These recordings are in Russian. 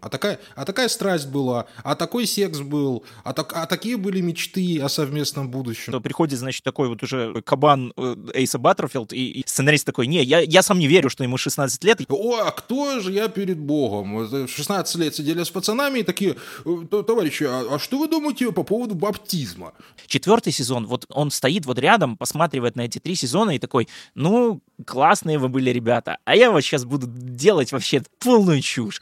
А такая, а такая страсть была, а такой секс был, а, так, а такие были мечты о совместном будущем. То приходит, значит, такой вот уже кабан э, Эйса Баттерфилд, и, и сценарист такой, не, я, я сам не верю, что ему 16 лет. О, а кто же я перед Богом? 16 лет сидели с пацанами и такие, «Э, товарищи, а, а что вы думаете по поводу баптизма? Четвертый сезон, вот он стоит вот рядом, посматривает на эти три сезона и такой, ну, классные вы были ребята, а я вот сейчас буду делать вообще полную чушь.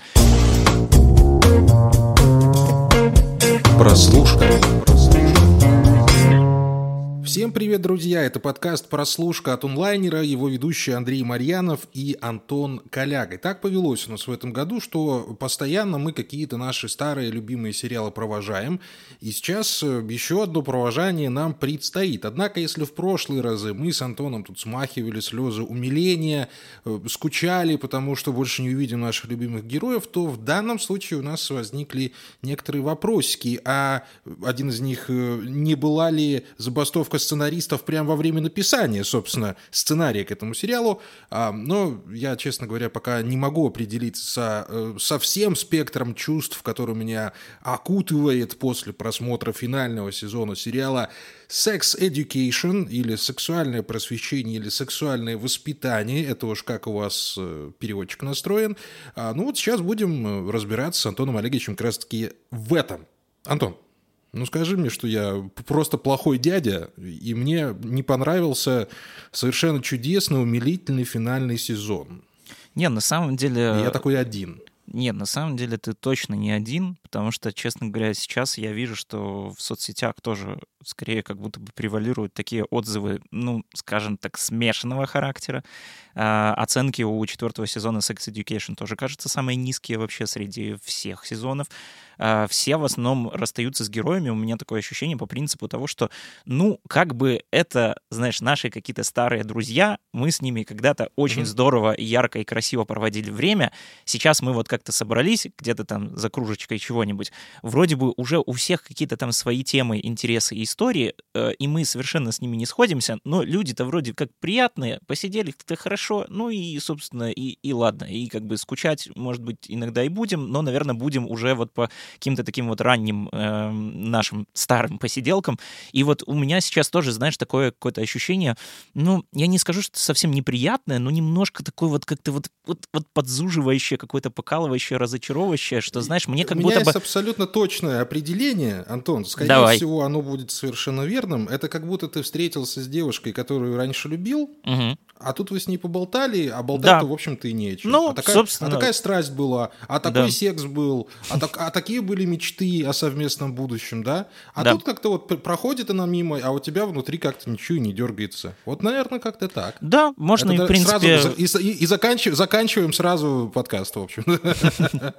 Прослушка. Всем привет, друзья! Это подкаст «Прослушка» от онлайнера, его ведущий Андрей Марьянов и Антон Коляга. И так повелось у нас в этом году, что постоянно мы какие-то наши старые любимые сериалы провожаем, и сейчас э, еще одно провожание нам предстоит. Однако, если в прошлые разы мы с Антоном тут смахивали слезы умиления, э, скучали, потому что больше не увидим наших любимых героев, то в данном случае у нас возникли некоторые вопросики. А один из них, э, не была ли забастовка сценаристов прямо во время написания, собственно, сценария к этому сериалу. А, но я, честно говоря, пока не могу определиться э, со всем спектром чувств, который меня окутывает после просмотра финального сезона сериала Sex Education или сексуальное просвещение или сексуальное воспитание. Это уж как у вас э, переводчик настроен. А, ну вот сейчас будем э, разбираться с Антоном Олеговичем как раз-таки в этом. Антон, ну скажи мне, что я просто плохой дядя, и мне не понравился совершенно чудесный, умилительный финальный сезон. Не, на самом деле... я такой один. Нет, на самом деле ты точно не один, потому что, честно говоря, сейчас я вижу, что в соцсетях тоже скорее как будто бы превалируют такие отзывы, ну, скажем так, смешанного характера. А, оценки у четвертого сезона Sex Education тоже, кажется, самые низкие вообще среди всех сезонов. А, все в основном расстаются с героями. У меня такое ощущение по принципу того, что, ну, как бы это, знаешь, наши какие-то старые друзья, мы с ними когда-то очень mm-hmm. здорово, ярко и красиво проводили время. Сейчас мы вот как-то собрались где-то там за кружечкой чего-нибудь. Вроде бы уже у всех какие-то там свои темы, интересы и истории, э, и мы совершенно с ними не сходимся, но люди-то вроде как приятные, посидели как-то хорошо, ну и, собственно, и, и ладно. И как бы скучать, может быть, иногда и будем, но, наверное, будем уже вот по каким-то таким вот ранним э, нашим старым посиделкам. И вот у меня сейчас тоже, знаешь, такое какое-то ощущение, ну, я не скажу, что совсем неприятное, но немножко такое вот как-то вот, вот, вот подзуживающее, какое-то покалывающее, разочаровывающее, что, знаешь, мне как у будто бы... есть абсолютно точное определение, Антон, скорее Давай. всего, оно будет совершенно верным. Это как будто ты встретился с девушкой, которую раньше любил, Угу. А тут вы с ней поболтали, а болтать-то, Да. в общем-то, и не о чем. Ну, а, такая, собственно. а такая страсть была, а такой Да. секс был, а, так- а такие были мечты о совместном будущем, да? А Да. тут как-то вот пр- проходит она мимо, а у тебя внутри как-то ничего и не дергается. Вот, наверное, как-то так. Да, можно Это и, в принципе... сразу и, и- и заканчив- заканчиваем сразу подкаст, в общем.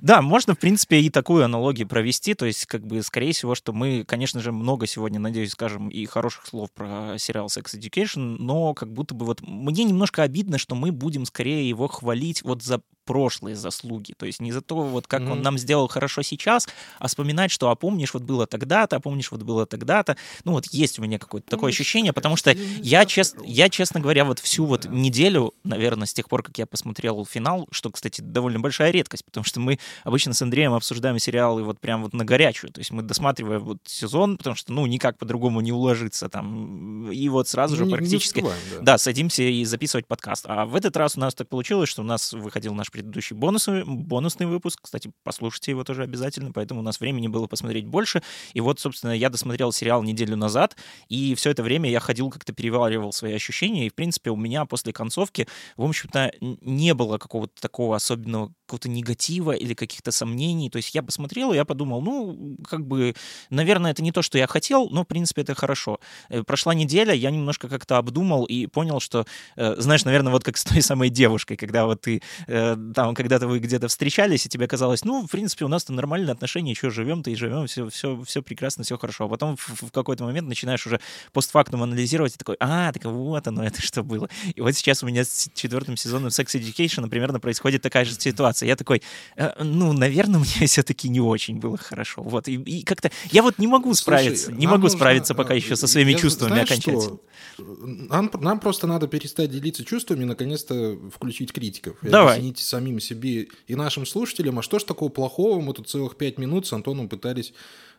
Да, можно, в принципе, и такую аналогию провести. То есть, как бы, скорее всего, что мы, конечно же, много сегодня, надеюсь, скажем и хороших слов про сериал Sex Education, но как будто бы вот мне немножко обидно, что мы будем скорее его хвалить вот за прошлые заслуги. То есть не за то, вот как он Мгм. нам сделал хорошо сейчас, а вспоминать, что, а помнишь, вот было тогда-то, а помнишь, вот было тогда-то. Ну вот есть у меня какое-то такое ощущение, потому что я, чест, я, честно говоря, вот всю вот неделю, наверное, с тех пор, как я посмотрел финал, что, кстати, довольно большая редкость, потому что мы обычно с Андреем обсуждаем сериалы вот прям вот на горячую, то есть мы досматриваем вот сезон, потому что, ну, никак по-другому не уложиться там, и вот сразу же Не- не практически... успеваем, да. Да, садимся и записывать подкаст. А в этот раз у нас так получилось, что у нас выходил наш предыдущий бонусный, бонусный выпуск. Кстати, послушайте его тоже обязательно, поэтому у нас времени было посмотреть больше. И вот, собственно, я досмотрел сериал неделю назад, и все это время я ходил, как-то переваривал свои ощущения, и, в принципе, у меня после концовки, в общем-то, не было какого-то такого особенного какого-то негатива или каких-то сомнений. То есть я посмотрел, и я подумал, ну, как бы, наверное, это не то, что я хотел, но, в принципе, это хорошо. Э, Прошла неделя, я немножко как-то обдумал и понял, что, э, знаешь, наверное, вот как с той самой девушкой, когда вот ты, э, там, когда-то вы где-то встречались, и тебе казалось, ну, в принципе, у нас-то нормальные отношения, еще живем-то и живем, все, все, все прекрасно, все хорошо. А потом в, какой-то момент начинаешь уже постфактум анализировать, и такой, а, так вот оно, это что было. И вот сейчас у меня с четвертым сезоном Sex Education примерно происходит такая же ситуация. Нравится. Я такой, э, ну, наверное, мне все-таки не очень было хорошо. Вот, и, и как-то... Я вот не могу справиться, Слушай, не могу нужно, справиться пока еще со своими я, чувствами знаешь, окончательно. Нам, нам просто надо перестать делиться чувствами и, наконец-то, включить критиков. Давай. объяснить самим себе и нашим слушателям, а что ж такого плохого, мы тут целых пять минут с Антоном пытались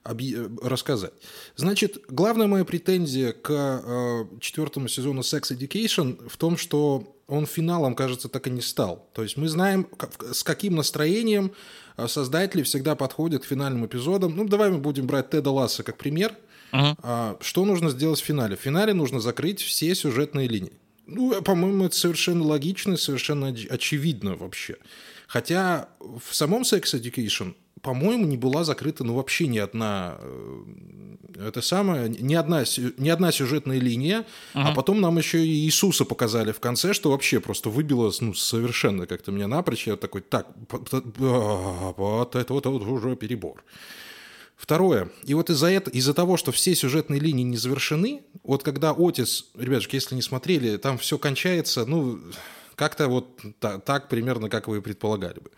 рассказать. Значит, главная моя претензия к э, четвертому сезону Sex Education в том, что он финалом, кажется, так и не стал. То есть мы знаем, с каким настроением э, создатели всегда подходят к финальным эпизодам. Ну, давай мы будем брать Теда Ласса как пример. Uh-huh. Что нужно сделать в финале? В финале нужно закрыть все сюжетные линии. Ну, по-моему, это совершенно логично, совершенно очевидно вообще. Хотя в самом Sex Education по-моему, не была закрыта, ну, вообще ни одна, э, это самое, ни одна, ни одна сюжетная линия, uh-huh. а потом нам еще и Иисуса показали в конце, что вообще просто выбило, ну, совершенно как-то меня напрочь, я такой, так, вот это вот, вот уже перебор. Второе. И вот из-за этого, из-за того, что все сюжетные линии не завершены, вот когда Отис, ребятушки, если не смотрели, там все кончается, ну, как-то вот так, так примерно, как вы предполагали бы.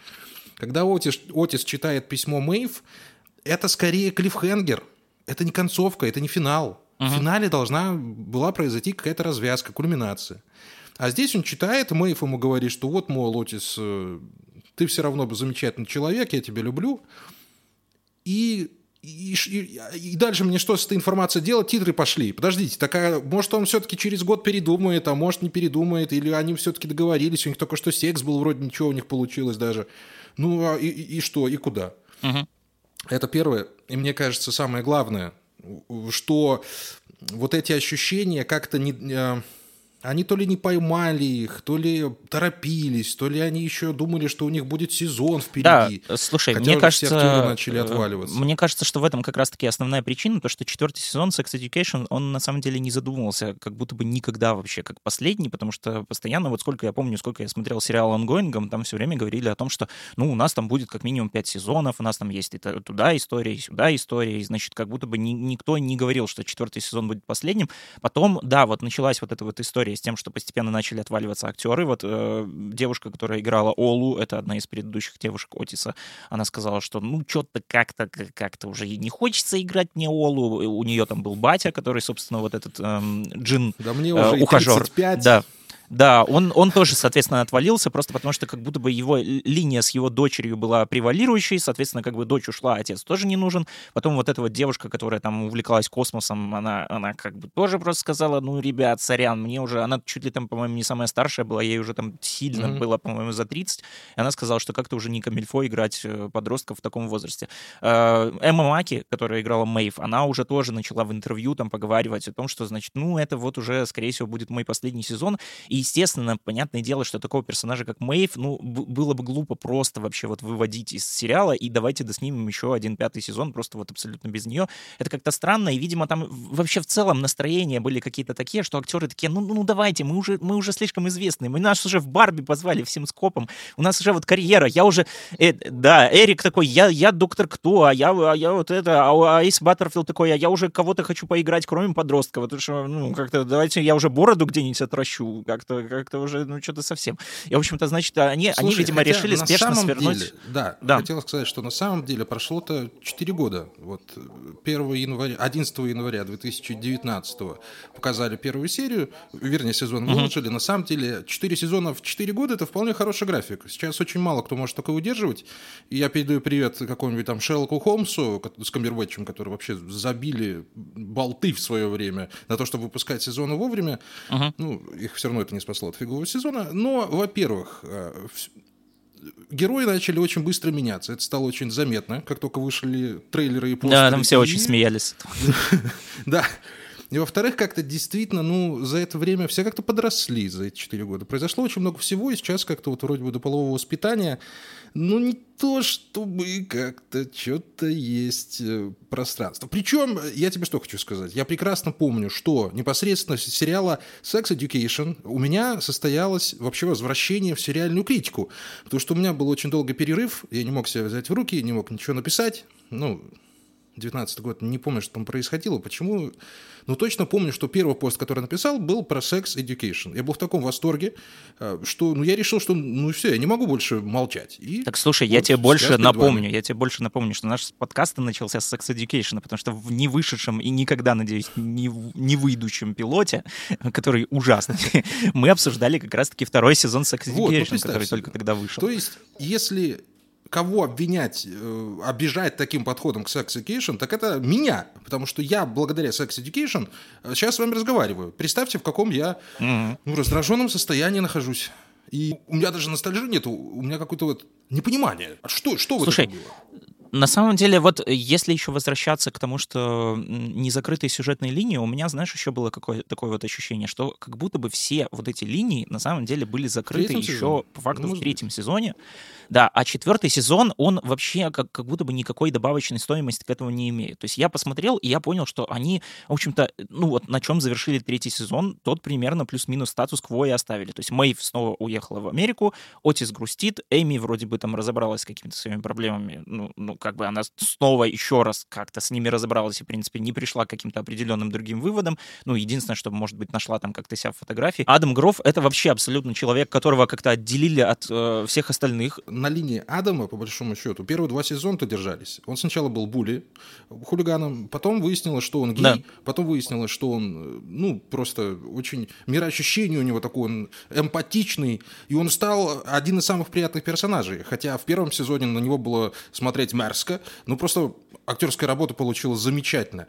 Когда Отис, Отис читает письмо Мэйв, это скорее клиффхенгер. Это не концовка, это не финал. Uh-huh. В финале должна была произойти какая-то развязка, кульминация. А здесь он читает, Мэйв ему говорит, что вот, мол, Отис, э, ты все равно замечательный человек, я тебя люблю. И и, и, и дальше мне что с этой информацией делать? Титры пошли. Подождите, такая, может, он все-таки через год передумает, а может, не передумает, или они все-таки договорились, у них только что секс был, вроде ничего у них получилось даже. Ну, а и, и что, и куда? Угу. Это первое. И мне кажется, самое главное, что вот эти ощущения как-то не а, они то ли не поймали их, то ли торопились, то ли они еще думали, что у них будет сезон впереди. Да, слушай, Хотя мне кажется, начали э, отваливаться. Мне кажется, что в этом как раз-таки основная причина, то, что четвертый сезон Sex Education, он на самом деле не задумывался, как будто бы никогда вообще, как последний, потому что постоянно, вот сколько я помню, сколько я смотрел сериал «Онгоингом», там все время говорили о том, что, ну, у нас там будет как минимум пять сезонов, у нас там есть и туда история, и сюда история, и, значит, как будто бы ни, никто не говорил, что четвертый сезон будет последним. Потом, да, вот началась вот эта вот история с тем, что постепенно начали отваливаться актеры. Вот э, девушка, которая играла Олу, это одна из предыдущих девушек Отиса, она сказала, что ну что-то как-то как-то уже не хочется играть мне Олу. У нее там был батя, который, собственно, вот этот эм, джин да мне уже э, ухажер. 35. Да, да, он, он тоже, соответственно, отвалился, просто потому что как будто бы его линия с его дочерью была превалирующей, соответственно, как бы дочь ушла, отец тоже не нужен. Потом вот эта вот девушка, которая там увлекалась космосом, она, она как бы тоже просто сказала, ну, ребят, сорян, мне уже, она чуть ли там, по-моему, не самая старшая была, ей уже там сильно mm-hmm. было, по-моему, за 30, и она сказала, что как-то уже не камильфо играть э, подростков в таком возрасте. Э, Эмма Маки, которая играла Мэйв, она уже тоже начала в интервью там поговаривать о том, что, значит, ну, это вот уже, скорее всего, будет мой последний сезон, и, естественно, понятное дело, что такого персонажа, как Мэйв, ну, было бы глупо просто вообще вот выводить из сериала, и давайте доснимем еще один пятый сезон просто вот абсолютно без нее. Это как-то странно, и, видимо, там вообще в целом настроения были какие-то такие, что актеры такие, ну, ну давайте, мы уже, мы уже слишком известны, мы нас уже в Барби позвали всем скопом, у нас уже вот карьера, я уже, э, да, Эрик такой, я, я доктор кто, а я, а я вот это, а Айс Баттерфилд такой, а я уже кого-то хочу поиграть, кроме подростка, потому что, ну, как-то давайте я уже бороду где-нибудь отращу, как как-то как уже, ну, что-то совсем. И, в общем-то, значит, они, Слушай, они видимо, решили спешно свернуть. Деле, да, да, хотел сказать, что на самом деле прошло-то 4 года. Вот 1 января, 11 января 2019 показали первую серию, вернее, сезон выложили. Угу. На самом деле, 4 сезона в 4 года — это вполне хороший график. Сейчас очень мало кто может такое удерживать. И я передаю привет какому-нибудь там Шерлоку Холмсу с Камбербэтчем, который вообще забили болты в свое время на то, чтобы выпускать сезоны вовремя. Угу. Ну, их все равно это не спасло от фигового сезона. Но, во-первых, э, герои начали очень быстро меняться. Это стало очень заметно, как только вышли трейлеры и постеры. Да, там все и... очень смеялись. Да. И во-вторых, как-то действительно, ну, за это время все как-то подросли за эти четыре года. Произошло очень много всего, и сейчас как-то вот вроде бы до полового воспитания ну, не то чтобы как-то что-то есть э, пространство. Причем, я тебе что хочу сказать, я прекрасно помню, что непосредственно с сериала Sex Education у меня состоялось вообще возвращение в сериальную критику, потому что у меня был очень долгий перерыв, я не мог себя взять в руки, не мог ничего написать, ну, 19 год, не помню, что там происходило, почему, но точно помню, что первый пост, который написал, был про секс education. Я был в таком восторге, э, что ну, я решил, что ну все, я не могу больше молчать. И так слушай, вот я тебе больше напомню, я тебе больше напомню, что наш подкаст начался с секс education, потому что в не вышедшем и никогда, надеюсь, не, не выйдущем пилоте, который ужасный, мы обсуждали как раз-таки второй сезон секс education, вот, ну, который только тогда вышел. То есть, если кого обвинять, э, обижать таким подходом к Sex Education, так это меня. Потому что я благодаря Sex Education сейчас э, с вами разговариваю. Представьте, в каком я mm-hmm. ну, раздраженном состоянии нахожусь. И у меня даже ностальжи нету, у меня какое-то вот непонимание. А что, что Слушай, в этом было? На самом деле, вот если еще возвращаться к тому, что незакрытые сюжетные линии, у меня, знаешь, еще было какое такое вот ощущение, что как будто бы все вот эти линии на самом деле были закрыты еще сезоне? по факту ну, в третьем сезоне. Да, а четвертый сезон, он вообще как, как будто бы никакой добавочной стоимости к этому не имеет. То есть я посмотрел, и я понял, что они, в общем-то, ну вот на чем завершили третий сезон, тот примерно плюс-минус статус-кво и оставили. То есть Мэйв снова уехала в Америку, Отис грустит, Эми вроде бы там разобралась с какими-то своими проблемами, ну, ну как бы она снова еще раз как-то с ними разобралась и, в принципе, не пришла к каким-то определенным другим выводам. Ну, единственное, что, может быть, нашла там как-то себя в фотографии. Адам Гроф — это вообще абсолютно человек, которого как-то отделили от э, всех остальных на линии Адама, по большому счету, первые два сезона-то держались. Он сначала был були, хулиганом, потом выяснилось, что он гей, да. потом выяснилось, что он, ну, просто очень мироощущение у него такое, он эмпатичный, и он стал один из самых приятных персонажей. Хотя в первом сезоне на него было смотреть мерзко, ну, просто актерская работа получилась замечательно.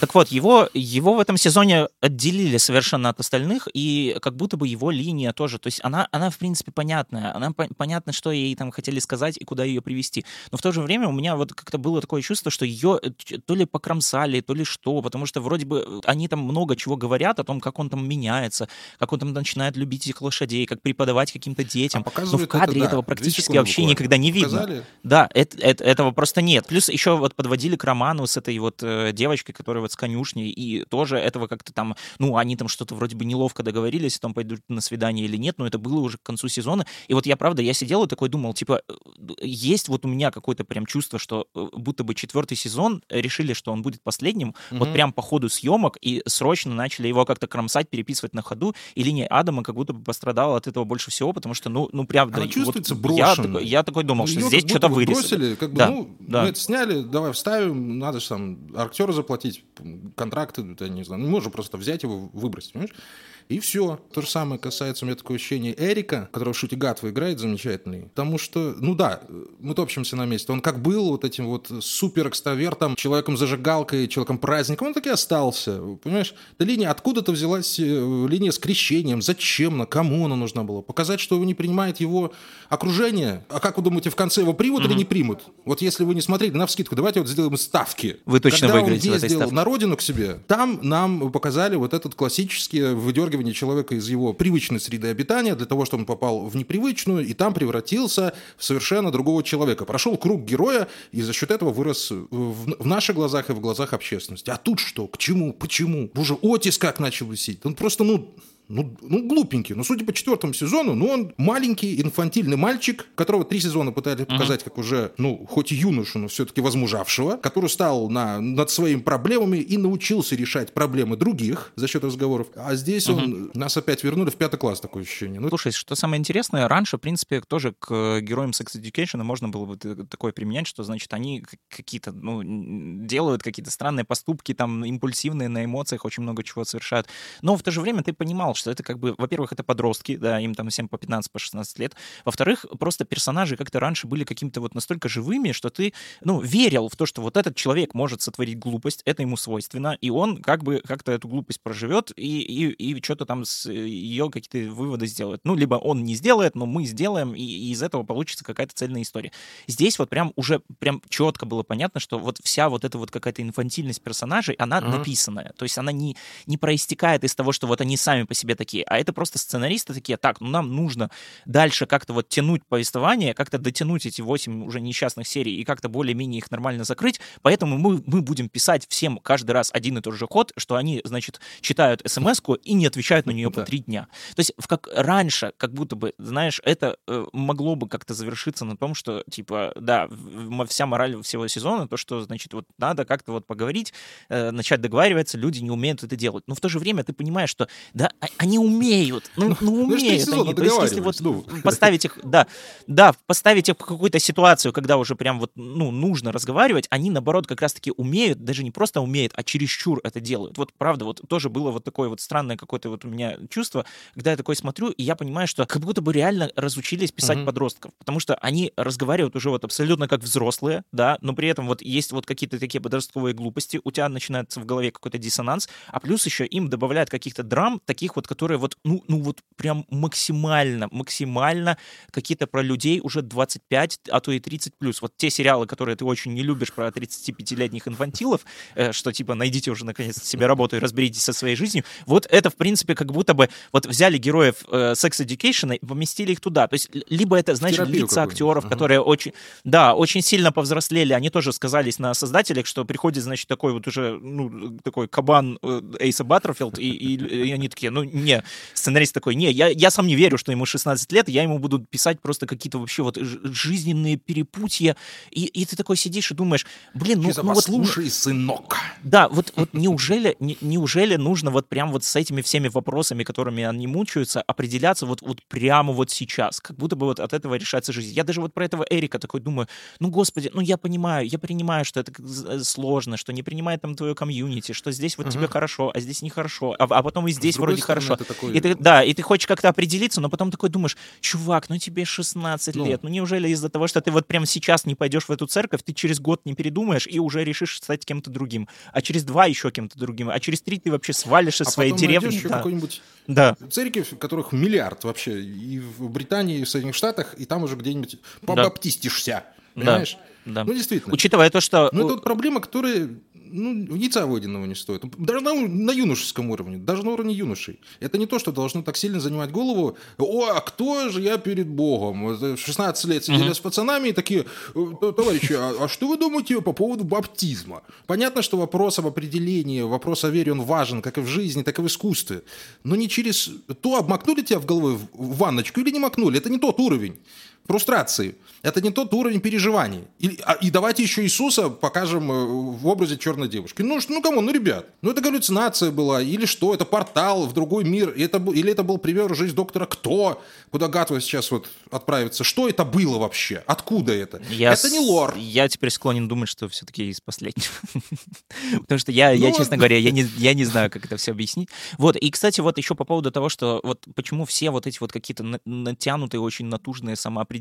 Так вот, его, его в этом сезоне отделили совершенно от остальных, и как будто бы его линия тоже, то есть она, она в принципе, понятная, она по- понятно, что ей там хотели сказать и куда ее привести. Но в то же время у меня вот как-то было такое чувство, что ее э, то ли покромсали, то ли что, потому что вроде бы э, они там много чего говорят о том, как он там меняется, как он там начинает любить этих лошадей, как преподавать каким-то детям. А Но в кадре это, этого практически вообще буквально. никогда не видно. Показали? Да, это, это, этого просто нет. Плюс еще вот под подводили к роману с этой вот э, девочкой, которая вот с конюшней, и тоже этого как-то там, ну, они там что-то вроде бы неловко договорились, там пойдут на свидание или нет, но это было уже к концу сезона. И вот я, правда, я сидел и такой думал, типа, э, есть вот у меня какое-то прям чувство, что э, будто бы четвертый сезон решили, что он будет последним, mm-hmm. вот прям по ходу съемок, и срочно начали его как-то кромсать, переписывать на ходу, и линия Адама как будто бы пострадала от этого больше всего, потому что, ну, ну правда, Она чувствуется вот я, такой, я такой думал, ну, что здесь что-то вырезали. как бы, да, ну, да. мы это сняли, давай вставим, надо же там актеру заплатить, контракты, я не знаю, не можем просто взять его, выбросить, понимаешь? И все. То же самое касается, у меня такое ощущение Эрика, которого Шутигатова играет замечательный. Потому что, ну да, мы топчемся на месте. Он как был вот этим вот супер экстравертом, человеком-зажигалкой, человеком-праздником, он так и остался. Понимаешь? Эта линия, откуда-то взялась э, линия с крещением. Зачем она? Кому она нужна была? Показать, что его не принимает его окружение. А как вы думаете, в конце его примут mm-hmm. или не примут? Вот если вы не смотрели, на вскидку, давайте вот сделаем ставки. Вы точно Когда выиграете он ездил в этой ставке. на родину к себе, там нам показали вот этот классический выдергивание выдергивание человека из его привычной среды обитания для того, чтобы он попал в непривычную и там превратился в совершенно другого человека. Прошел круг героя и за счет этого вырос в, в наших глазах и в глазах общественности. А тут что? К чему? Почему? Боже, Отис как начал висеть? Он просто, ну, ну, ну, глупенький. Но судя по четвертому сезону, ну, он маленький, инфантильный мальчик, которого три сезона пытались показать как уже, ну, хоть и юношу, но все-таки возмужавшего, который стал на, над своими проблемами и научился решать проблемы других за счет разговоров. А здесь он нас опять вернули в пятый класс, такое ощущение. Ну, Слушай, что самое интересное, раньше, в принципе, тоже к героям Sex Education можно было бы такое применять, что, значит, они какие-то, ну, делают какие-то странные поступки, там, импульсивные на эмоциях, очень много чего совершают. Но в то же время ты понимал, что это как бы, во-первых, это подростки, да, им там всем по 15, по 16 лет. Во-вторых, просто персонажи как-то раньше были какими-то вот настолько живыми, что ты, ну, верил в то, что вот этот человек может сотворить глупость, это ему свойственно, и он как бы как-то эту глупость проживет и, и, и что-то там с ее какие-то выводы сделает. Ну, либо он не сделает, но мы сделаем, и, и из этого получится какая-то цельная история. Здесь вот прям уже прям четко было понятно, что вот вся вот эта вот какая-то инфантильность персонажей, она uh-huh. написанная. То есть она не, не проистекает из того, что вот они сами по себе себе такие, а это просто сценаристы такие, так, ну нам нужно дальше как-то вот тянуть повествование, как-то дотянуть эти 8 уже несчастных серий и как-то более-менее их нормально закрыть, поэтому мы, мы будем писать всем каждый раз один и тот же код, что они, значит, читают смс и не отвечают на нее по три дня. То есть в как раньше, как будто бы, знаешь, это э, могло бы как-то завершиться на том, что, типа, да, вся мораль всего сезона, то, что, значит, вот надо как-то вот поговорить, э, начать договариваться, люди не умеют это делать. Но в то же время ты понимаешь, что, да, а, они умеют, ну, ну, ну умеют они. То есть если вот ну. поставить их, да, да, поставить их в какую-то ситуацию, когда уже прям вот, ну, нужно разговаривать, они, наоборот, как раз-таки умеют, даже не просто умеют, а чересчур это делают. Вот правда, вот тоже было вот такое вот странное какое-то вот у меня чувство, когда я такой смотрю, и я понимаю, что как будто бы реально разучились писать mm-hmm. подростков, потому что они разговаривают уже вот абсолютно как взрослые, да, но при этом вот есть вот какие-то такие подростковые глупости, у тебя начинается в голове какой-то диссонанс, а плюс еще им добавляют каких-то драм, таких вот, которые вот, ну, ну вот прям максимально, максимально какие-то про людей уже 25, а то и 30 плюс. Вот те сериалы, которые ты очень не любишь про 35-летних инфантилов, э, что типа найдите уже наконец себе работу и разберитесь со своей жизнью, вот это в принципе как будто бы вот взяли героев э, Sex Education и поместили их туда. То есть либо это, знаешь, лица актеров, uh-huh. которые очень, да, очень сильно повзрослели, они тоже сказались на создателях, что приходит, значит, такой вот уже, ну, такой кабан э, Эйса Баттерфилд, и, и, и они такие, ну, не, сценарист такой, не, я, я сам не верю, что ему 16 лет, я ему буду писать просто какие-то вообще вот жизненные перепутья, и, и ты такой сидишь и думаешь, блин, ну, ну вот... Слушай, сынок. Да, вот, вот неужели, не, неужели нужно вот прям вот с этими всеми вопросами, которыми они мучаются, определяться вот, вот прямо вот сейчас, как будто бы вот от этого решается жизнь. Я даже вот про этого Эрика такой думаю, ну, господи, ну, я понимаю, я принимаю, что это э, сложно, что не принимает там твое комьюнити, что здесь вот uh-huh. тебе хорошо, а здесь нехорошо, а, а потом и здесь вроде хорошо. Такой... И ты, да, и ты хочешь как-то определиться, но потом такой думаешь, чувак, ну тебе 16 ну. лет, ну неужели из-за того, что ты вот прямо сейчас не пойдешь в эту церковь, ты через год не передумаешь и уже решишь стать кем-то другим, а через два еще кем-то другим, а через три ты вообще свалишь из а своей деревни. Да. какой-нибудь да. церковь, которых миллиард вообще, и в Британии, и в Соединенных Штатах, и там уже где-нибудь побаптистишься. Понимаешь? Да. Ну, действительно. Учитывая то, что... Ну, это вот проблема, которая ну, яйца выеденного не стоит. Даже на, на юношеском уровне, даже на уровне юношей. Это не то, что должно так сильно занимать голову. О, а кто же я перед Богом? В 16 лет сидели uh-huh. с пацанами и такие, «Э, товарищи, а, а что вы думаете по поводу баптизма? Понятно, что вопрос об определении, вопрос о вере, он важен как и в жизни, так и в искусстве. Но не через то, обмакнули тебя в голову в ванночку или не макнули. Это не тот уровень фрустрации. Это не тот уровень переживаний. И, а, и давайте еще Иисуса покажем э, в образе черной девушки. Ну, ну кому, ну, ребят, ну это галлюцинация была, или что, это портал в другой мир, и это, или это был пример жизни доктора Кто, куда Гатва сейчас вот отправится. Что это было вообще? Откуда это? Я это не лор. Я теперь склонен думать, что все-таки из последнего. Потому что я, я, ну, честно говоря, я не, я не знаю, как это все объяснить. Вот, и, кстати, вот еще по поводу того, что вот почему все вот эти вот какие-то натянутые, очень натужные самоопределения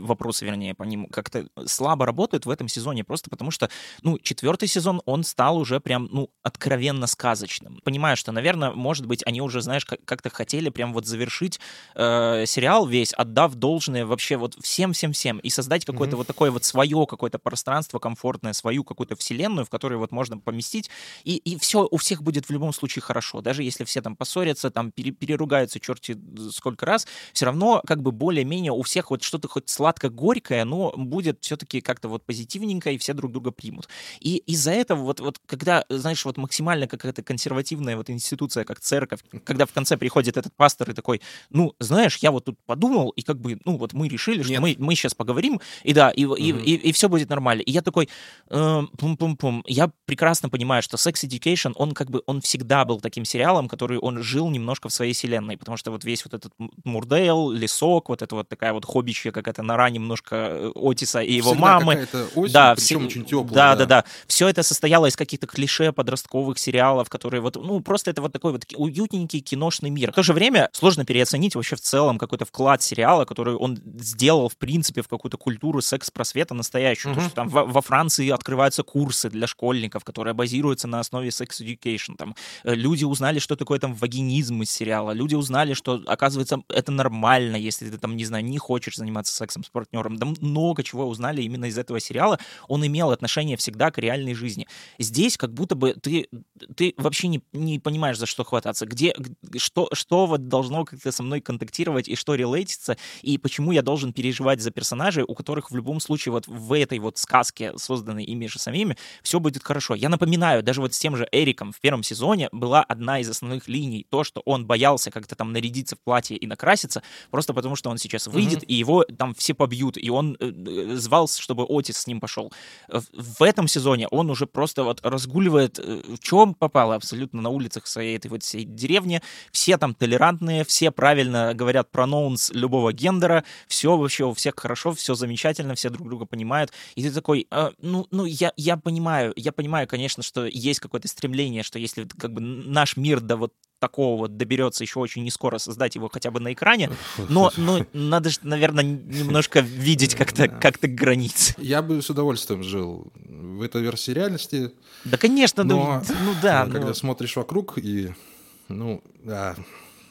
вопросы, вернее, по ним как-то слабо работают в этом сезоне, просто потому что, ну, четвертый сезон, он стал уже прям, ну, откровенно сказочным. Понимаю, что, наверное, может быть, они уже, знаешь, как-то хотели прям вот завершить э, сериал весь, отдав должное вообще вот всем-всем-всем, и создать какое-то mm-hmm. вот такое вот свое какое-то пространство комфортное, свою какую-то вселенную, в которой вот можно поместить, и, и все у всех будет в любом случае хорошо, даже если все там поссорятся, там пере, переругаются черти сколько раз, все равно как бы более-менее у всех вот что-то хоть сладко-горькое, но будет все-таки как-то вот позитивненько, и все друг друга примут. И из-за этого вот, вот когда, знаешь, вот максимально какая-то консервативная вот институция, как церковь, когда в конце приходит этот пастор и такой, ну, знаешь, я вот тут подумал, и как бы, ну, вот мы решили, что мы, мы сейчас поговорим, и да, и, угу. и, и, и все будет нормально. И я такой, э, пум-пум-пум, я прекрасно понимаю, что Sex Education, он как бы, он всегда был таким сериалом, который он жил немножко в своей вселенной, потому что вот весь вот этот Мурдейл, лесок, вот это вот такая вот хоббичья какая-то нора, немножко э, Отиса и его Всегда мамы. Осень, да, все, очень теплая. Да, да, да, да. Все это состояло из каких-то клише подростковых сериалов, которые вот, ну, просто это вот такой вот уютненький киношный мир. В то же время сложно переоценить вообще в целом какой-то вклад сериала, который он сделал, в принципе, в какую-то культуру секс-просвета настоящую. Угу. То, что там во, во Франции открываются курсы для школьников, которые базируются на основе Sex Education. Там э, люди узнали, что такое там вагинизм из сериала. Люди узнали, что, оказывается, это нормально, если ты там, не знаю, не хочешь хочешь заниматься сексом с партнером. Да много чего узнали именно из этого сериала. Он имел отношение всегда к реальной жизни. Здесь как будто бы ты, ты вообще не, не понимаешь, за что хвататься. Где, что, что вот должно как-то со мной контактировать и что релейтится, и почему я должен переживать за персонажей, у которых в любом случае вот в этой вот сказке, созданной ими же самими, все будет хорошо. Я напоминаю, даже вот с тем же Эриком в первом сезоне была одна из основных линий, то, что он боялся как-то там нарядиться в платье и накраситься, просто потому что он сейчас выйдет. И его там все побьют, и он э, э, звал, чтобы Отис с ним пошел. В этом сезоне он уже просто вот разгуливает, э, в чем попало абсолютно на улицах своей этой вот всей деревни, все там толерантные, все правильно говорят проноунс любого гендера, все вообще у всех хорошо, все замечательно, все друг друга понимают, и ты такой, э, ну, ну я, я понимаю, я понимаю, конечно, что есть какое-то стремление, что если как бы наш мир до вот такого вот доберется еще очень не скоро, создать его хотя бы на экране, но, но надо же, наверное, немножко видеть как-то как границы. Я бы с удовольствием жил в этой версии реальности. Да, конечно, но, ну да. Когда но... смотришь вокруг и, ну, да,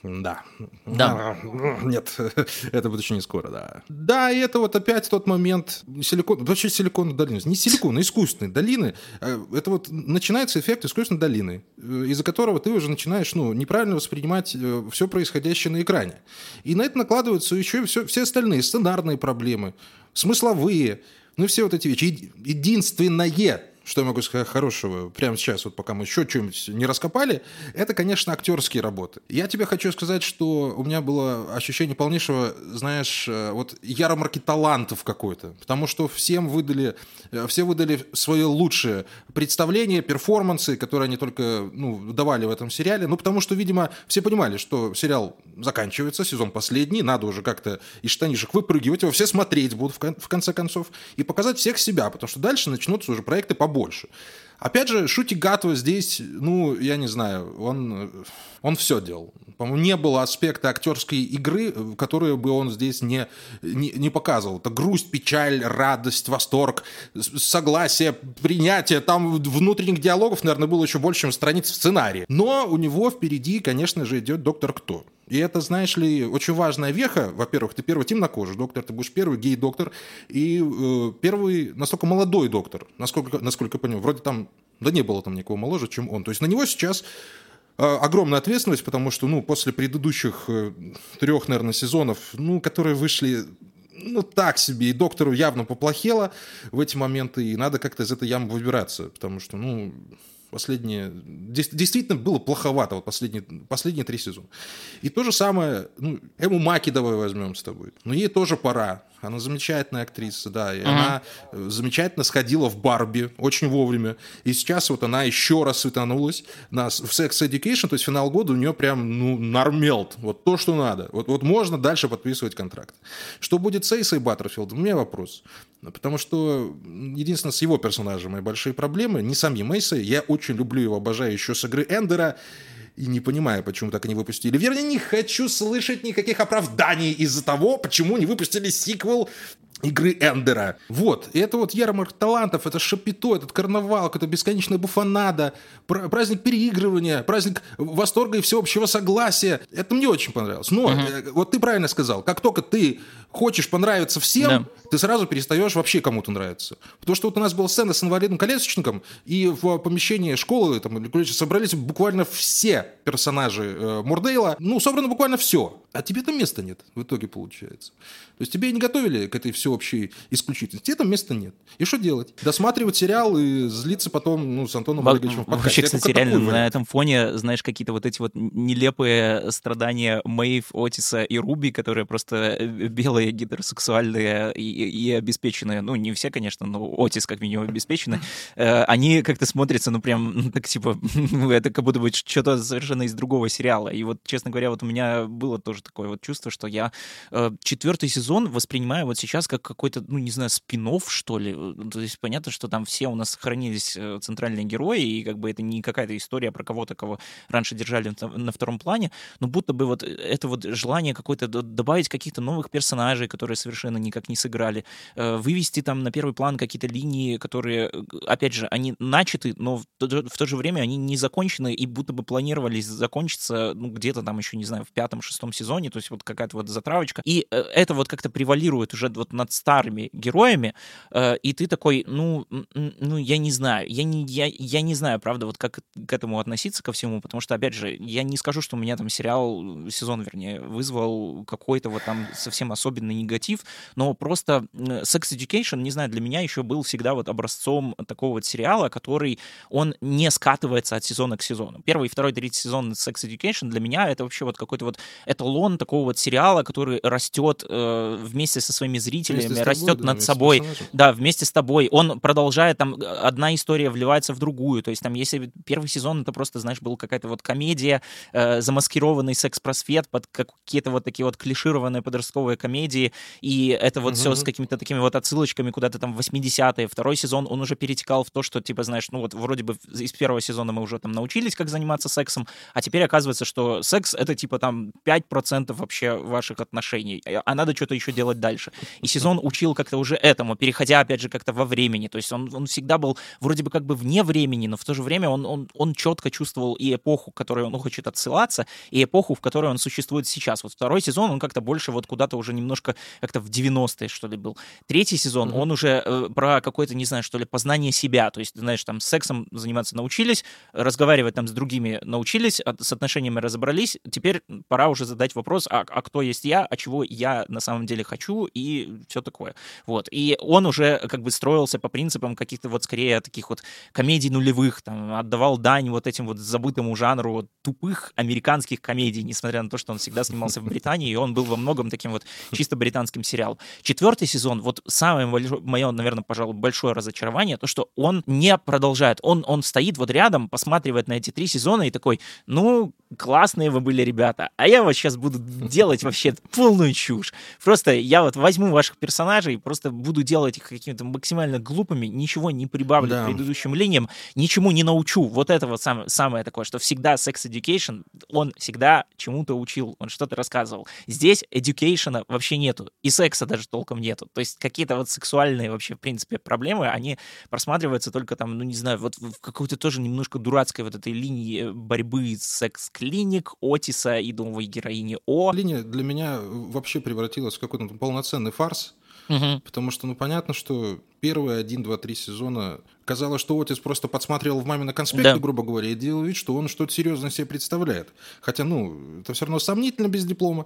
да. Да. Нет, это будет еще не скоро, да. Да, и это вот опять тот момент силикон, вообще силикон долины, не силикон, а искусственной долины. Э, это вот начинается эффект искусственной долины, э, из-за которого ты уже начинаешь, ну, неправильно воспринимать э, все происходящее на экране. И на это накладываются еще все, все остальные сценарные проблемы, смысловые, ну, все вот эти вещи. Единственное, что я могу сказать хорошего прямо сейчас, вот пока мы еще что-нибудь не раскопали, это, конечно, актерские работы. Я тебе хочу сказать, что у меня было ощущение полнейшего, знаешь, э, вот ярмарки талантов какой-то, потому что всем выдали, э, все выдали свое лучшее представление, перформансы, которые они только ну, давали в этом сериале, ну, потому что, видимо, все понимали, что сериал заканчивается, сезон последний, надо уже как-то из штанишек выпрыгивать, его все смотреть будут в конце концов, и показать всех себя, потому что дальше начнутся уже проекты по больше. Опять же, Шути Гатва здесь, ну, я не знаю, он, он все делал. По-моему, не было аспекта актерской игры, которые бы он здесь не, не, не показывал. Это грусть, печаль, радость, восторг, согласие, принятие. Там внутренних диалогов, наверное, было еще больше, чем страниц в сценарии. Но у него впереди, конечно же, идет «Доктор Кто». И это, знаешь ли, очень важная веха. Во-первых, ты первый темнокожий доктор, ты будешь первый гей-доктор и э, первый настолько молодой доктор, насколько, насколько я понимаю. Вроде там, да не было там никого моложе, чем он. То есть на него сейчас э, огромная ответственность, потому что, ну, после предыдущих э, трех, наверное, сезонов, ну, которые вышли ну, так себе, и доктору явно поплохело в эти моменты, и надо как-то из этой ямы выбираться, потому что, ну, Последние... Действительно было плоховато вот последние, последние три сезона. И то же самое, ну, Эму Маки давай возьмем с тобой. Но ей тоже пора. Она замечательная актриса, да. И uh-huh. она э, замечательно сходила в Барби очень вовремя. И сейчас вот она еще раз светанулась на, в Sex Education, то есть финал года у нее прям, ну, нормелт. Вот то, что надо. Вот, вот можно дальше подписывать контракт. Что будет с Эйсой Баттерфилдом? У меня вопрос. Потому что единственное, с его персонажем мои большие проблемы, не сами Мейсой. Я очень люблю его, обожаю еще с игры Эндера и не понимаю, почему так и не выпустили. Вернее, не хочу слышать никаких оправданий из-за того, почему не выпустили сиквел игры Эндера. Вот, и это вот ярмарка талантов, это шапито, этот карнавал, это бесконечная буфанада, праздник переигрывания, праздник восторга и всеобщего согласия. Это мне очень понравилось. Но, uh-huh. вот ты правильно сказал, как только ты хочешь понравиться всем, да. ты сразу перестаешь вообще кому-то нравиться. Потому что вот у нас была сцена с инвалидным колясочником, и в помещении школы там, или колледжа собрались буквально все персонажи э, Мурдейла. Ну, собрано буквально все. А тебе там места нет в итоге получается. То есть тебе не готовили к этой всеобщей исключительности. Тебе там места нет. И что делать? Досматривать сериал и злиться потом ну, с Антоном Олеговичем в Вообще, кстати, реально на этом фоне, знаешь, какие-то вот эти вот нелепые страдания Мэйв, Отиса и Руби, которые просто э, белые белые, гетеросексуальные и, и обеспеченные, ну, не все, конечно, но Отис как минимум обеспеченный, э, они как-то смотрятся, ну, прям, ну, так, типа, это как будто бы что-то совершенно из другого сериала. И вот, честно говоря, вот у меня было тоже такое вот чувство, что я э, четвертый сезон воспринимаю вот сейчас как какой-то, ну, не знаю, спин что ли. То есть понятно, что там все у нас сохранились э, центральные герои, и как бы это не какая-то история про кого-то, кого раньше держали на втором плане, но будто бы вот это вот желание какое-то добавить каких-то новых персонажей, персонажей, которые совершенно никак не сыграли, э, вывести там на первый план какие-то линии, которые, э, опять же, они начаты, но в то, в то же время они не закончены и будто бы планировались закончиться ну, где-то там еще, не знаю, в пятом-шестом сезоне, то есть вот какая-то вот затравочка. И э, это вот как-то превалирует уже вот над старыми героями, и ты такой, ну, ну, я не знаю, я не, я, я не знаю, правда, вот как к этому относиться ко всему, потому что, опять же, я не скажу, что у меня там сериал, сезон, вернее, вызвал какой-то вот там совсем особенный негатив, но просто Sex Education, не знаю, для меня еще был всегда вот образцом такого вот сериала, который, он не скатывается от сезона к сезону. Первый, второй, третий сезон Sex Education для меня это вообще вот какой-то вот эталон такого вот сериала, который растет э, вместе со своими зрителями, тобой, растет да, над собой. Да, вместе с тобой. Он продолжает, там, одна история вливается в другую. То есть там, если первый сезон, это просто, знаешь, был какая-то вот комедия, э, замаскированный секс-просвет под какие-то вот такие вот клишированные подростковые комедии, и это вот mm-hmm. все с какими-то такими вот отсылочками куда-то там в 80-е. Второй сезон, он уже перетекал в то, что, типа, знаешь, ну вот вроде бы из первого сезона мы уже там научились, как заниматься сексом, а теперь оказывается, что секс — это, типа, там 5% вообще ваших отношений, а, а надо что-то еще делать дальше. И сезон учил как-то уже этому, переходя, опять же, как-то во времени. То есть он, он всегда был вроде бы как бы вне времени, но в то же время он, он, он четко чувствовал и эпоху, к которой он хочет отсылаться, и эпоху, в которой он существует сейчас. Вот второй сезон, он как-то больше вот куда-то уже немножко как-то в 90-е, что ли, был. Третий сезон, mm-hmm. он уже э, про какое-то, не знаю, что ли, познание себя. То есть, знаешь, там сексом заниматься научились, разговаривать там с другими научились, с отношениями разобрались. Теперь пора уже задать вопрос, а, а кто есть я, а чего я на самом деле хочу и все такое. Вот. И он уже как бы строился по принципам каких-то вот скорее таких вот комедий нулевых, там, отдавал дань вот этим вот забытому жанру вот, тупых американских комедий, несмотря на то, что он всегда снимался в Британии, и он был во многом таким вот чисто британским сериалом. Четвертый сезон, вот самое мое, наверное, пожалуй, большое разочарование, то, что он не продолжает. Он, он стоит вот рядом, посматривает на эти три сезона и такой, ну, классные вы были, ребята, а я вот сейчас буду делать вообще полную чушь. Просто я вот возьму ваших персонажей, просто буду делать их какими-то максимально глупыми, ничего не прибавлю да. к предыдущим линиям, ничему не научу. Вот это вот самое, самое такое, что всегда Sex Education, он всегда чему-то учил, он что-то рассказывал. Здесь education вообще нету, и секса даже толком нету. То есть какие-то вот сексуальные вообще, в принципе, проблемы, они просматриваются только там, ну не знаю, вот в какой-то тоже немножко дурацкой вот этой линии борьбы секс-клиник Отиса и новой героини О. Линия для меня вообще превратилась в какой-то полноценный фарс, Угу. Потому что, ну, понятно, что первые один, два, три сезона казалось, что Отис просто подсматривал в маме на конспекты, да. грубо говоря, и делал вид, что он что-то серьезное себе представляет. Хотя, ну, это все равно сомнительно без диплома.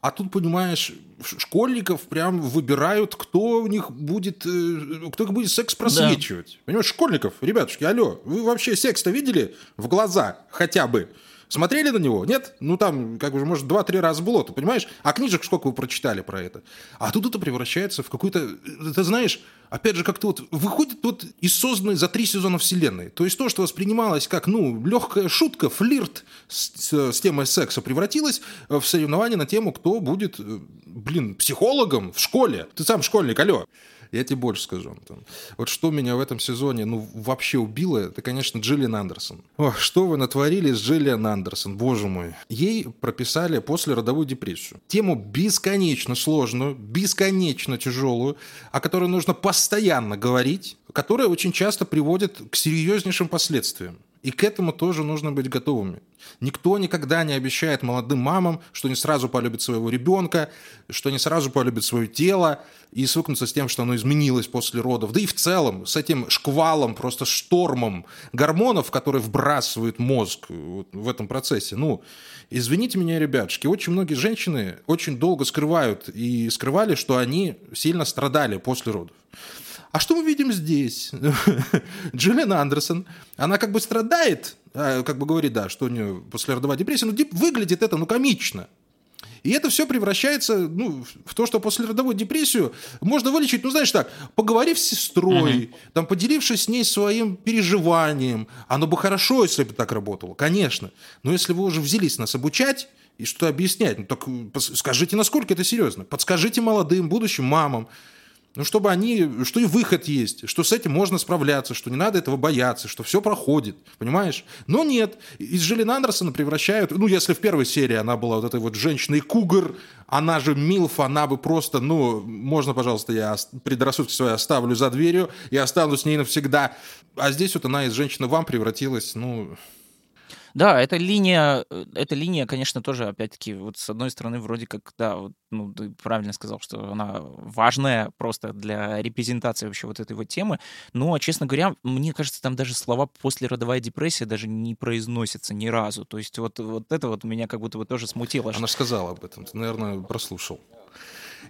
А тут, понимаешь, школьников прям выбирают, кто у них будет, э, кто их будет секс просвечивать. Да. Понимаешь, школьников, ребятушки, алло, вы вообще секс-то видели в глаза хотя бы? Смотрели на него? Нет? Ну, там, как бы, может, два-три раза было, ты понимаешь? А книжек сколько вы прочитали про это? А тут это превращается в какую-то, ты знаешь, опять же, как-то вот выходит вот из созданной за три сезона вселенной. То есть то, что воспринималось как, ну, легкая шутка, флирт с, с, с темой секса, превратилось в соревнование на тему, кто будет, э, блин, психологом в школе. Ты сам школьник, алло. Я тебе больше скажу, Антон. Вот что меня в этом сезоне, ну, вообще убило, это, конечно, Джиллиан Андерсон. Ох, что вы натворили с Джиллиан Андерсон, боже мой. Ей прописали после родовую депрессию. Тему бесконечно сложную, бесконечно тяжелую, о которой нужно постоянно говорить, которая очень часто приводит к серьезнейшим последствиям. И к этому тоже нужно быть готовыми. Никто никогда не обещает молодым мамам, что не сразу полюбит своего ребенка, что не сразу полюбит свое тело и свыкнуться с тем, что оно изменилось после родов. Да и в целом с этим шквалом, просто штормом гормонов, которые вбрасывают мозг в этом процессе. Ну, извините меня, ребятушки, очень многие женщины очень долго скрывают и скрывали, что они сильно страдали после родов. А что мы видим здесь? Джиллиан Андерсон, она как бы страдает, а, как бы говорит, да, что у нее послеродовая депрессия, но выглядит это, ну, комично. И это все превращается ну, в то, что после родовой депрессию можно вылечить, ну, знаешь так, поговорив с сестрой, uh-huh. там, поделившись с ней своим переживанием. Оно бы хорошо, если бы так работало, конечно. Но если вы уже взялись нас обучать и что объяснять, ну, так скажите, насколько это серьезно. Подскажите молодым, будущим мамам, ну, чтобы они, что и выход есть, что с этим можно справляться, что не надо этого бояться, что все проходит, понимаешь? Но нет, из Джиллин Андерсона превращают, ну, если в первой серии она была вот этой вот женщиной-кугар, она же Милф, она бы просто, ну, можно, пожалуйста, я предрассудки свои оставлю за дверью и останусь с ней навсегда. А здесь вот она из женщины вам превратилась, ну, Да, эта линия, э, эта линия, конечно, тоже, опять-таки, вот с одной стороны, вроде как, да, вот, ну, ты правильно сказал, что она важная просто для репрезентации вообще вот этой вот темы, но, честно говоря, мне кажется, там даже слова «после родовая депрессия» даже не произносятся ни разу. То есть вот, вот это вот меня как будто бы тоже смутило. Она что... сказала об этом, ты, наверное, прослушал.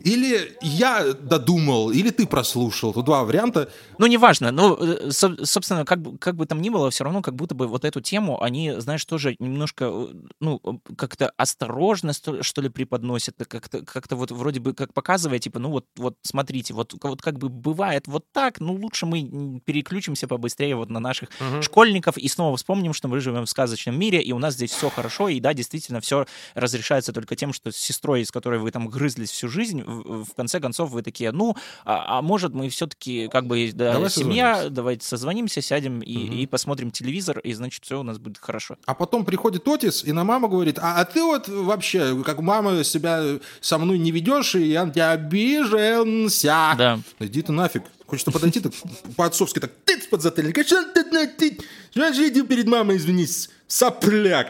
Или я додумал, или ты прослушал. Тут два варианта. Ну, неважно. Ну, э, собственно, как бы, как бы там ни было, все равно как будто бы вот эту тему они, знаешь, тоже немножко, э, ну, как-то осторожно, что ли, преподносят. Как-то как вот вроде бы как показывая, типа, ну вот, вот смотрите, вот, вот как бы бывает вот так, ну лучше мы переключимся побыстрее вот на наших угу. школьников и снова вспомним, что мы живем в сказочном мире, и у нас здесь все хорошо, и да, действительно, все разрешается только тем, что с сестрой, с которой вы там грызлись всю жизнь, в конце концов вы такие, ну, а, а может мы все-таки как бы да, Давай семья, созвонимся. давайте созвонимся, сядем и, угу. и посмотрим телевизор, и значит все у нас будет хорошо. А потом приходит Отис, и на маму говорит, а, а ты вот вообще, как мама себя со мной не ведешь, и я тебя обиженся. Да. Иди ты нафиг. Хочется подойти так по-отцовски так, ты под затыльник, что ты, ты, ты, иди перед мамой извинись, сопляк.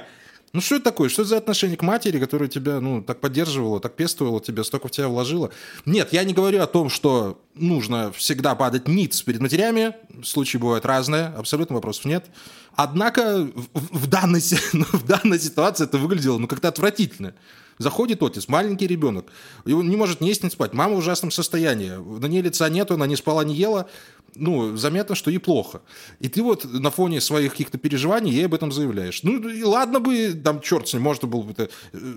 Ну что это такое? Что это за отношение к матери, которая тебя, ну, так поддерживала, так пестовала тебя, столько в тебя вложила? Нет, я не говорю о том, что нужно всегда падать ниц перед матерями. Случаи бывают разные, абсолютно вопросов нет. Однако в, в, данной, ну, в данной ситуации это выглядело, ну, как-то отвратительно. Заходит Отис, маленький ребенок, он не может ни есть, ни спать. Мама в ужасном состоянии. На ней лица нету, она не спала, не ела ну, заметно, что ей плохо. И ты вот на фоне своих каких-то переживаний ей об этом заявляешь. Ну, и ладно бы, там, черт с ним, можно было бы э,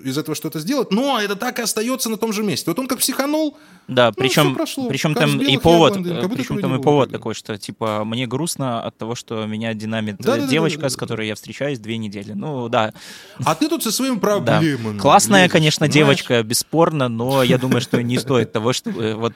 из этого что-то сделать, но это так и остается на том же месте. Вот он как психанул, Да, ну, причем, прошло, причем там и повод, блондин, причем там и повод такой, что, типа, мне грустно от того, что меня динамит да, девочка, да, да, да, с которой я встречаюсь две недели. Ну, да. А ты тут со своими проблемами. Да. Классная, лезешь, конечно, девочка, бесспорно, но я думаю, что не стоит того, чтобы вот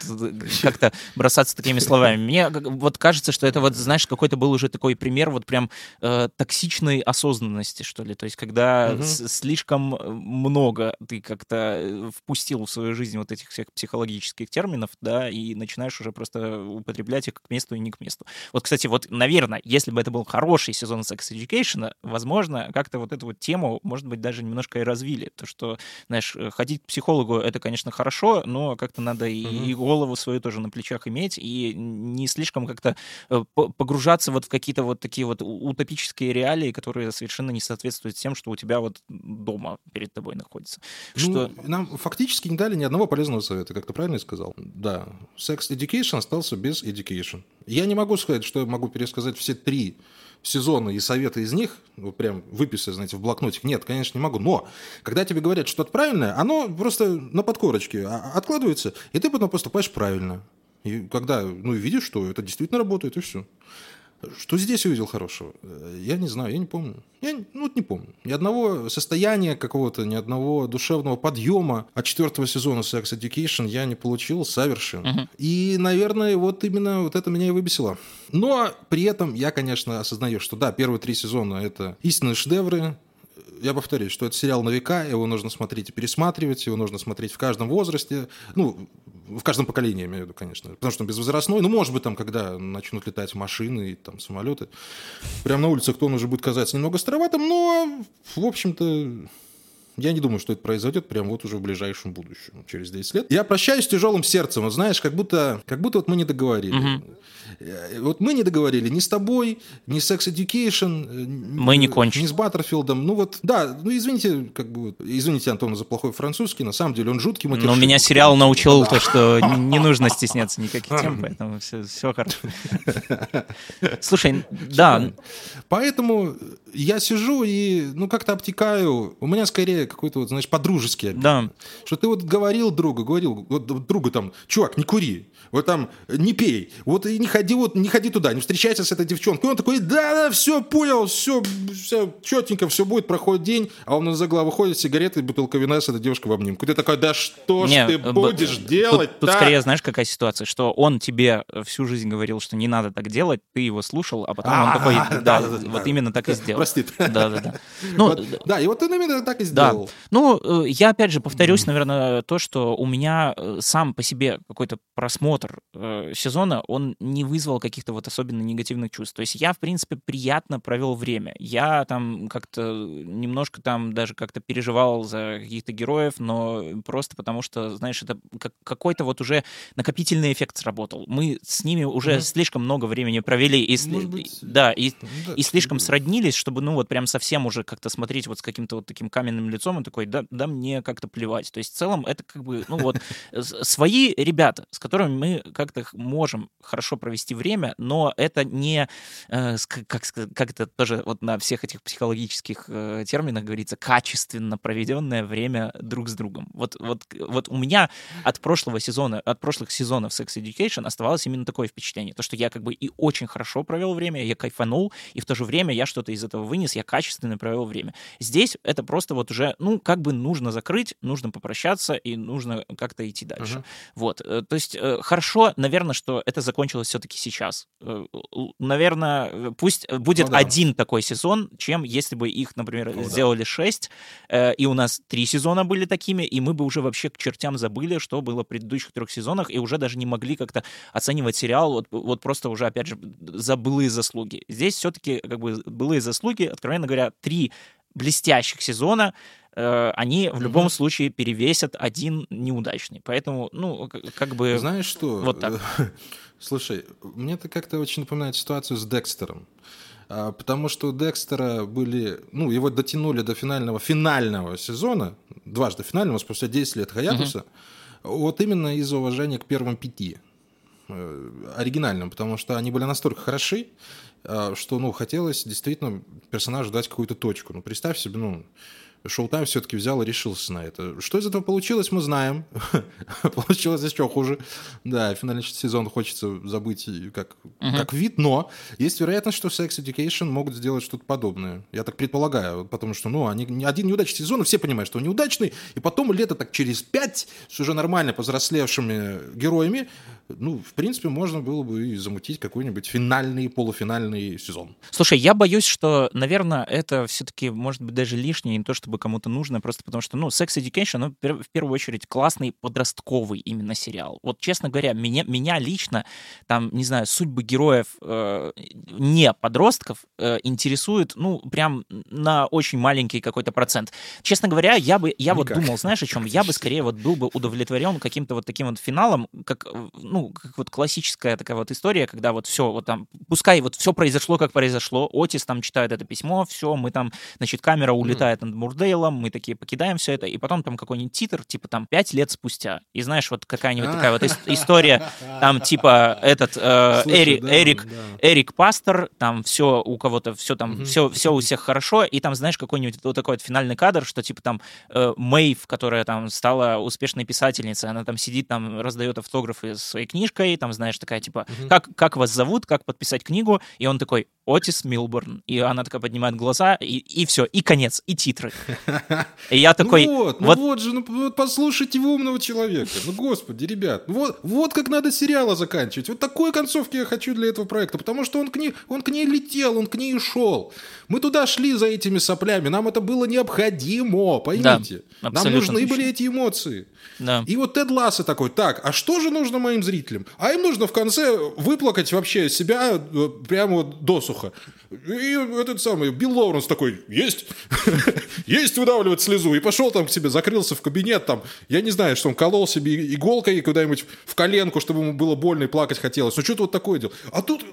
как-то бросаться такими словами. Мне вот кажется, что это вот, знаешь, какой-то был уже такой пример вот прям э, токсичной осознанности, что ли. То есть когда угу. слишком э, много ты как-то э, впустил в свою жизнь вот этих всех психологических терминов, да, и начинаешь уже просто употреблять их к месту и не к месту. Вот, кстати, вот, наверное, если бы это был хороший сезон Sex Education, возможно, как-то вот эту вот тему, может быть, даже немножко и развили. То, что, знаешь, э, ходить к психологу — это, конечно, хорошо, но как-то надо угу. и голову свою тоже на плечах иметь, и не слишком слишком как-то э, погружаться вот в какие-то вот такие вот утопические реалии, которые совершенно не соответствуют тем, что у тебя вот дома перед тобой находится. Ну, что... Нам фактически не дали ни одного полезного совета, как ты правильно сказал. Да, Sex Education остался без Education. Я не могу сказать, что я могу пересказать все три сезона и советы из них, вот прям выписать, знаете, в блокнотик. Нет, конечно, не могу. Но когда тебе говорят что-то правильное, оно просто на подкорочке а, откладывается, и ты потом поступаешь правильно. И когда, ну, видишь, что это действительно работает, и все. Что здесь увидел хорошего? Я не знаю, я не помню. Я ну, вот не помню. Ни одного состояния какого-то, ни одного душевного подъема от четвертого сезона Sex Education я не получил совершенно. Uh-huh. И, наверное, вот именно вот это меня и выбесило. Но при этом я, конечно, осознаю, что да, первые три сезона — это истинные шедевры, я повторюсь, что это сериал на века, его нужно смотреть и пересматривать, его нужно смотреть в каждом возрасте, ну, в каждом поколении, я имею в виду, конечно, потому что он безвозрастной, ну, может быть, там, когда начнут летать машины и там самолеты, прямо на улицах то он уже будет казаться немного староватым, но, в общем-то, я не думаю, что это произойдет прямо вот уже в ближайшем будущем, через 10 лет. Я прощаюсь с тяжелым сердцем, вот знаешь, как будто, как будто вот мы не договорили. Угу. Вот мы не договорили ни с тобой, ни с Sex Education. Э, мы не кончили. Ни с Баттерфилдом. Ну вот, да, ну извините, как бы, извините, Антон, за плохой французский, на самом деле он жуткий матершин. Но меня сериал научил то, что не нужно стесняться никаких тем, поэтому все, все хорошо. Слушай, да. Поэтому я сижу и, ну, как-то обтекаю. У меня скорее какой-то, вот, знаешь, подружеский обид. Да. Что ты вот говорил другу, говорил, вот другу там, чувак, не кури, вот там, не пей, вот и не ходи, вот не ходи туда, не встречайся с этой девчонкой. И он такой, да, да, все, понял, все, все четенько, все будет, проходит день, а он из-за угла выходит, сигареты, бутылка вина с этой девушкой в обнимку. Ты такой, да что ж не, ты будешь б- делать Тут, тут скорее, знаешь, какая ситуация, что он тебе всю жизнь говорил, что не надо так делать, ты его слушал, а потом он такой, да, вот именно так и сделал. Прости. Да, да, да. Ну, да, и вот он именно так и сделал. Да. Ну, э, я опять же повторюсь, наверное, то, что у меня э, сам по себе какой-то просмотр э, сезона, он не вызвал каких-то вот особенно негативных чувств. То есть я, в принципе, приятно провел время. Я там как-то немножко там даже как-то переживал за каких-то героев, но просто потому что, знаешь, это как какой-то вот уже накопительный эффект сработал. Мы с ними уже mm-hmm. слишком много времени провели и, быть, да, и, да, и слишком сроднились, чтобы, ну, вот прям совсем уже как-то смотреть вот с каким-то вот таким каменным лицом и такой, да, да мне как-то плевать. То есть в целом это как бы, ну вот, свои ребята, с которыми мы как-то можем хорошо провести время, но это не, э, как, как это тоже вот на всех этих психологических э, терминах говорится, качественно проведенное время друг с другом. Вот, вот, вот у меня от прошлого сезона, от прошлых сезонов Sex Education оставалось именно такое впечатление, то, что я как бы и очень хорошо провел время, я кайфанул, и в то же время я что-то из этого вынес, я качественно провел время. Здесь это просто вот уже, ну, как бы нужно закрыть, нужно попрощаться, и нужно как-то идти дальше. Uh-huh. Вот, э, то есть э, хорошо, наверное, что это закончилось все-таки сейчас. Э, наверное, пусть будет ну, да. один такой сезон, чем если бы их, например, ну, сделали да. шесть, и у нас три сезона были такими, и мы бы уже вообще к чертям забыли, что было в предыдущих трех сезонах, и уже даже не могли как-то оценивать сериал, вот, вот просто уже, опять же, за былые заслуги. Здесь все-таки как бы былые заслуги, откровенно говоря, три блестящих сезона, э, они в любом mm-hmm. случае перевесят один неудачный. Поэтому, ну, как бы... Знаешь что? Вот так. Слушай, мне это как-то очень напоминает ситуацию с Декстером. А, потому что у Декстера были... Ну, его дотянули до финального, финального сезона, дважды финального, спустя 10 лет Хаятуса, mm-hmm. вот именно из-за уважения к первым пяти э, оригинальным, потому что они были настолько хороши, что, ну, хотелось действительно персонажу дать какую-то точку. Ну, представь себе, ну, Шоу-Тайм все-таки взял и решился на это. Что из этого получилось, мы знаем. получилось еще хуже. Да, финальный сезон хочется забыть как, uh-huh. как вид, но есть вероятность, что Sex Education могут сделать что-то подобное. Я так предполагаю, потому что, ну, они, один неудачный сезон, и все понимают, что он неудачный, и потом лето так через пять с уже нормально повзрослевшими героями ну, в принципе, можно было бы и замутить какой-нибудь финальный, полуфинальный сезон. Слушай, я боюсь, что, наверное, это все-таки может быть даже лишнее, не то чтобы кому-то нужно, просто потому что, ну, Sex Education, ну, в первую очередь, классный подростковый именно сериал. Вот, честно говоря, меня, меня лично, там, не знаю, судьбы героев э, не подростков э, интересуют, ну, прям на очень маленький какой-то процент. Честно говоря, я бы, я Никак. вот думал, знаешь, о чем? Я бы скорее вот был бы удовлетворен каким-то вот таким вот финалом, как, ну, ну, как вот классическая такая вот история, когда вот все, вот там, пускай вот все произошло, как произошло, Отис там читает это письмо, все, мы там, значит, камера улетает mm. над Мурдейлом, мы такие покидаем все это, и потом там какой-нибудь титр, типа там пять лет спустя, и знаешь, вот какая-нибудь такая вот история, там типа этот э, Эрик, Эрик, Эрик Пастор, там все у кого-то, все там, все, все у всех хорошо, и там, знаешь, какой-нибудь вот такой вот финальный кадр, что типа там э, Мэйв, которая там стала успешной писательницей, она там сидит, там раздает автографы своей книжкой, там, знаешь, такая, типа, угу. как, как вас зовут, как подписать книгу, и он такой, Отис Милборн. И она такая поднимает глаза, и, и все, и конец, и титры. И я такой... Ну вот, вот, ну вот же, ну вот послушайте умного человека. Ну, господи, ребят, ну вот, вот как надо сериалы заканчивать. Вот такой концовки я хочу для этого проекта, потому что он к ней, он к ней летел, он к ней шел. Мы туда шли за этими соплями, нам это было необходимо, поймите. Да, нам нужны точно. были эти эмоции. Да. И вот Тед Ласса такой, так, а что же нужно моим зрителям? А им нужно в конце выплакать вообще себя э, прямо досуха. И этот самый Билл Лоуренс такой, есть, есть выдавливать слезу. И пошел там к себе, закрылся в кабинет, там, я не знаю, что он колол себе иголкой куда-нибудь в коленку, чтобы ему было больно и плакать хотелось. Ну что-то вот такое делал. А тут,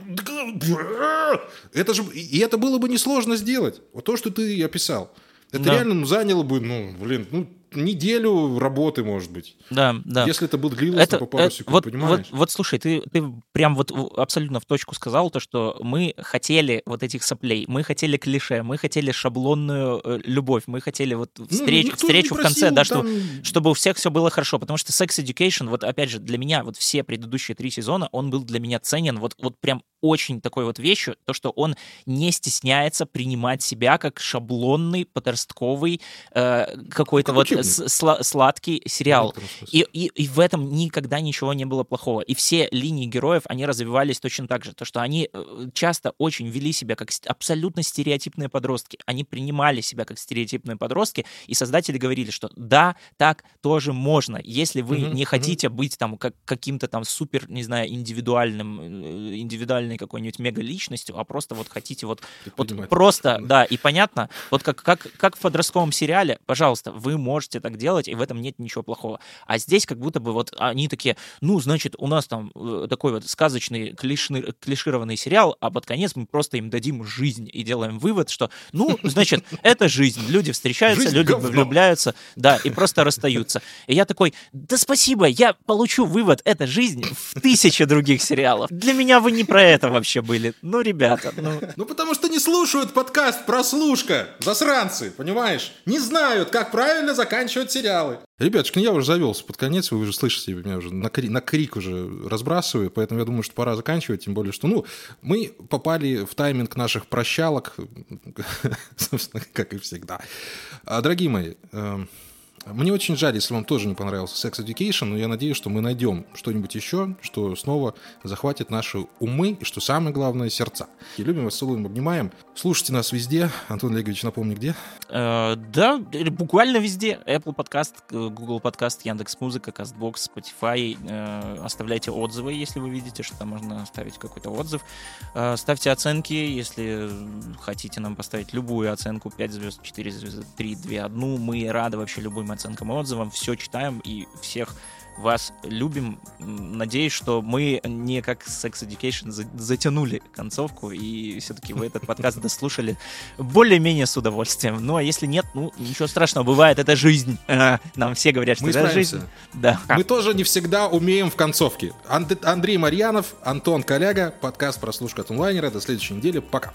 это же, и это было бы несложно сделать. Вот то, что ты описал. Это да. реально ну, заняло бы, ну, блин, ну, неделю работы, может быть. Да, да. Если это будет длилось это, по пару это, секунд, вот, понимаешь? Вот, вот слушай, ты, ты прям вот абсолютно в точку сказал то, что мы хотели вот этих соплей, мы хотели клише, мы хотели шаблонную э, любовь, мы хотели вот встреч, ну, встречу в конце, да, там... что, чтобы у всех все было хорошо, потому что Sex Education, вот опять же, для меня вот все предыдущие три сезона, он был для меня ценен вот, вот прям очень такой вот вещью, то, что он не стесняется принимать себя как шаблонный, подростковый, э, какой-то вот сладкий сериал. И, и, и в этом никогда ничего не было плохого. И все линии героев, они развивались точно так же. То, что они э, часто очень вели себя как абсолютно стереотипные подростки. Они принимали себя как стереотипные подростки, и создатели говорили, что да, так тоже можно. Если вы mm-hmm, не хотите mm-hmm. быть там как, каким-то там супер, не знаю, индивидуальным, э, индивидуальной какой-нибудь мега-личностью, а просто вот хотите вот, вот просто, да, и понятно, вот как, как, как в подростковом сериале, пожалуйста, вы можете так делать, и в этом нет ничего плохого. А здесь как будто бы вот они такие, ну, значит, у нас там э, такой вот сказочный, клишный, клишированный сериал, а под конец мы просто им дадим жизнь и делаем вывод, что, ну, значит, это жизнь. Люди встречаются, жизнь люди говно. влюбляются, да, и просто расстаются. И я такой, да спасибо, я получу вывод, это жизнь в тысячи других сериалов. Для меня вы не про это вообще были. Ну, ребята, ну... Ну, потому что не слушают подкаст «Прослушка», засранцы, понимаешь? Не знают, как правильно заканчивать сериалы. Ребятушки, ну я уже завелся под конец, вы уже слышите, меня уже на, кри- на крик уже разбрасываю, поэтому я думаю, что пора заканчивать, тем более, что, ну, мы попали в тайминг наших прощалок, собственно, как и всегда. А, дорогие мои, эм, мне очень жаль, если вам тоже не понравился Sex Education, но я надеюсь, что мы найдем что-нибудь еще, что снова захватит наши умы и, что самое главное, сердца. И любим вас, целуем, обнимаем. Слушайте нас везде. Антон Олегович, напомни, где? Э, да, буквально везде. Apple подкаст, Google подкаст, Яндекс Музыка, Castbox, Spotify. Э, оставляйте отзывы, если вы видите, что там можно оставить какой-то отзыв. Э, ставьте оценки, если хотите нам поставить любую оценку, 5 звезд, 4 звезды, 3, 2, 1. Мы рады вообще любым оценкам и отзывам, все читаем и всех вас любим. Надеюсь, что мы не как Sex Education затянули концовку, и все-таки вы этот подкаст дослушали более-менее с удовольствием. Ну, а если нет, ну, ничего страшного, бывает, это жизнь. Нам все говорят, что мы это жизнь. Да. Мы тоже не всегда умеем в концовке. Андрей Марьянов, Антон Коляга, подкаст «Прослушка от онлайнера». До следующей недели. Пока.